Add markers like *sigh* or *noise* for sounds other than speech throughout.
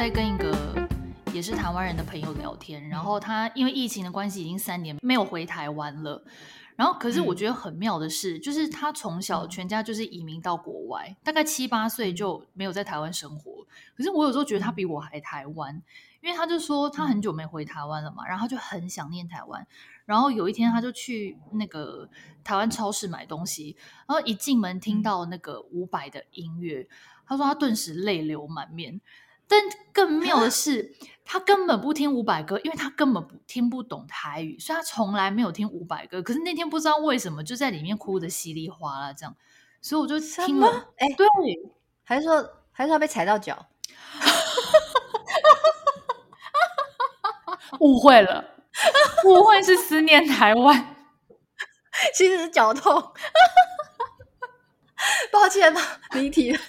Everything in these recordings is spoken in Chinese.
在跟一个也是台湾人的朋友聊天，然后他因为疫情的关系，已经三年没有回台湾了。然后，可是我觉得很妙的是，嗯、就是他从小全家就是移民到国外，嗯、大概七八岁就没有在台湾生活。可是我有时候觉得他比我还台湾，嗯、因为他就说他很久没回台湾了嘛，然后他就很想念台湾。然后有一天他就去那个台湾超市买东西，然后一进门听到那个伍佰的音乐，他说他顿时泪流满面。但更 *laughs* 妙的是，他根本不听伍佰歌，因为他根本不听不懂台语，所以他从来没有听伍佰歌。可是那天不知道为什么就在里面哭得稀里哗啦，这样，所以我就听了。哎，对，还是说还是他被踩到脚？*laughs* 误会了，误会是思念台湾，*laughs* 其实是脚痛。抱歉了，离题了。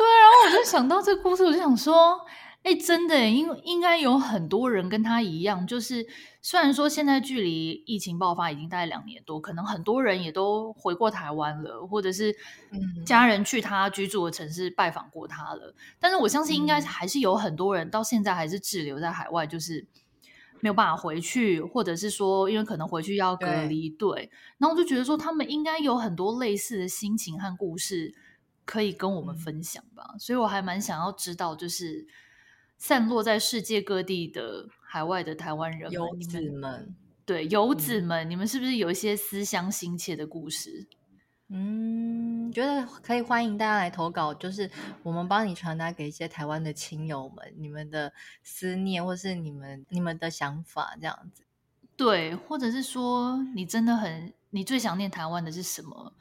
对，然后我就想到这个故事，我就想说，哎，真的，应应该有很多人跟他一样，就是虽然说现在距离疫情爆发已经大概两年多，可能很多人也都回过台湾了，或者是家人去他居住的城市拜访过他了，但是我相信应该还是有很多人到现在还是滞留在海外，就是没有办法回去，或者是说因为可能回去要隔离。对，对，然后我就觉得说，他们应该有很多类似的心情和故事。可以跟我们分享吧，嗯、所以我还蛮想要知道，就是散落在世界各地的海外的台湾人游子们，对游子们，嗯、你们是不是有一些思乡心切的故事？嗯，觉得可以欢迎大家来投稿，就是我们帮你传达给一些台湾的亲友们，你们的思念，或是你们你们的想法，这样子。对，或者是说，你真的很，你最想念台湾的是什么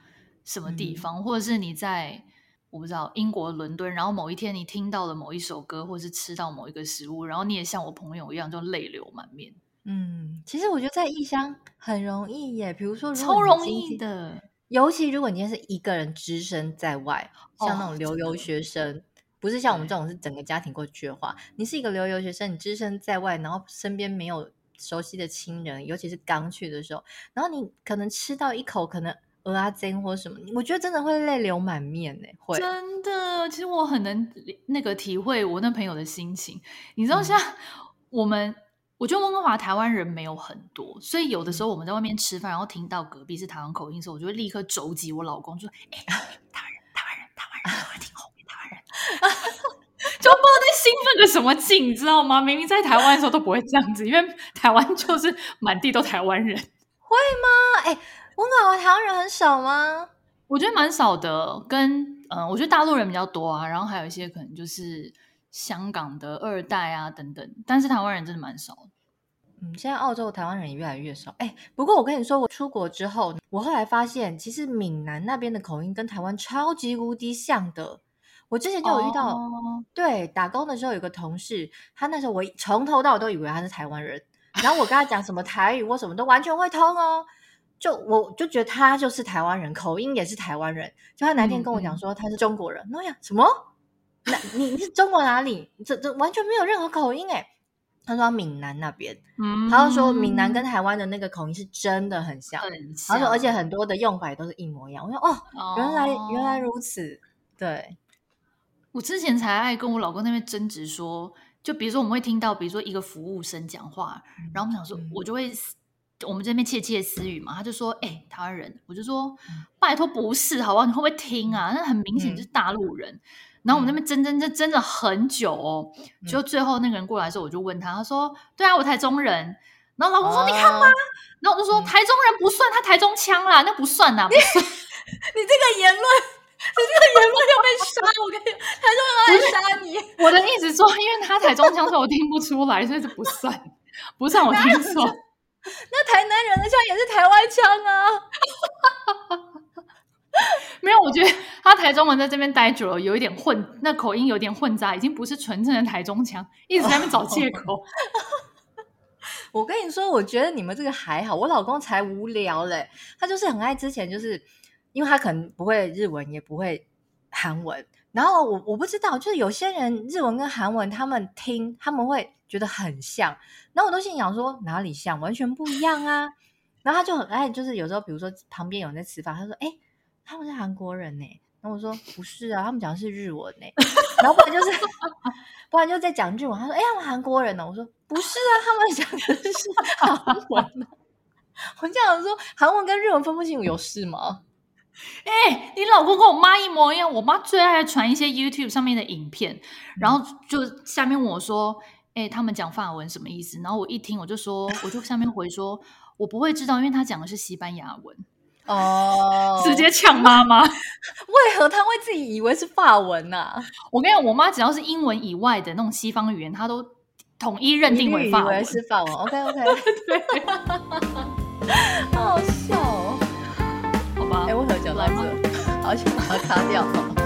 什么地方，嗯、或者是你在。我不知道英国伦敦，然后某一天你听到了某一首歌，或是吃到某一个食物，然后你也像我朋友一样就泪流满面。嗯，其实我觉得在异乡很容易耶，比如说如超容易的，尤其如果你今天是一个人只身在外，像那种留游学生，哦、不是像我们这种是整个家庭过去的话，你是一个留游学生，你只身在外，然后身边没有熟悉的亲人，尤其是刚去的时候，然后你可能吃到一口，可能。蚵仔煎或什么，我觉得真的会泪流满面呢。会真的，其实我很能那个体会我那朋友的心情。你知道，像我们，嗯、我觉得温哥华台湾人没有很多，所以有的时候我们在外面吃饭，然后听到隔壁是台湾口音的时候，我就会立刻肘击我老公，就说：“哎，*laughs* 台湾人，台湾人，台湾人，我听后面台湾人。” *laughs* 就不知道在兴奋个什么劲，你知道吗？明明在台湾的时候都不会这样子，因为台湾就是满地都台湾人，会吗？哎。温哥华台湾人很少吗？我觉得蛮少的，跟嗯、呃，我觉得大陆人比较多啊，然后还有一些可能就是香港的二代啊等等，但是台湾人真的蛮少。嗯，现在澳洲台湾人也越来越少。哎，不过我跟你说，我出国之后，我后来发现，其实闽南那边的口音跟台湾超级无敌像的。我之前就有遇到，哦、对，打工的时候有个同事，他那时候我从头到尾都以为他是台湾人，然后我跟他讲什么台语我什么都完全会通哦。就我就觉得他就是台湾人，口音也是台湾人。就他那天跟我讲说他是中国人，那呀、什么？那你你是中国哪里？这这完全没有任何口音诶。他说他闽南那边，嗯、他就说闽南跟台湾的那个口音是真的很像。很像。他说而且很多的用法也都是一模一样。我说哦，哦原来原来如此。对，我之前才爱跟我老公那边争执说，就比如说我们会听到，比如说一个服务生讲话，嗯、然后我们想说，嗯、我就会。我们这边窃窃私语嘛，他就说：“哎、欸，台湾人。”我就说：“拜托，不是，好不好？你会不会听啊？那很明显就是大陆人。嗯”然后我们那边争争争争了很久哦，就最后那个人过来的时候，我就问他，他说：“对啊，我台中人。”然后老公说：“哦、你看吗？”然后我就说：“台中人不算，他台中腔啦，那不算呐，不算。你 *laughs* ”你这个言论，你这个言论要被杀！我跟你，台中人来杀你。我的意思说，因为他台中腔，所以我听不出来，所以这不算，不算我听错。那台南人的腔也是台湾腔啊，*laughs* 没有，我觉得他台中文在这边待久了，有一点混，那口音有点混杂，已经不是纯正的台中腔，一直在那边找借口。*laughs* 我跟你说，我觉得你们这个还好，我老公才无聊嘞，他就是很爱之前就是，因为他可能不会日文，也不会韩文。然后我我不知道，就是有些人日文跟韩文，他们听他们会觉得很像，然后我都心想说哪里像，完全不一样啊。然后他就很爱，就是有时候比如说旁边有人在吃饭，他说：“哎，他们是韩国人呢。”然后我说不是啊，他们讲的是日文呢。然后不然就是，*laughs* 不然就在讲日文。他说哎，他们韩国人呢？我说不是啊，他们讲的是韩文。*laughs* 我这样说，韩文跟日文分不清，有事吗？哎、欸，你老公跟我妈一模一样。我妈最爱传一些 YouTube 上面的影片，然后就下面问我说：“哎、欸，他们讲法文什么意思？”然后我一听，我就说，*laughs* 我就下面回说：“我不会知道，因为他讲的是西班牙文。”哦，直接呛妈妈。*laughs* 为何他会自己以为是法文呢、啊？我跟你讲，我妈只要是英文以外的那种西方语言，她都统一认定为法文。以为是法文。OK OK。对，*laughs* 好好笑哦。哎，为何讲到这？好，想把它擦掉。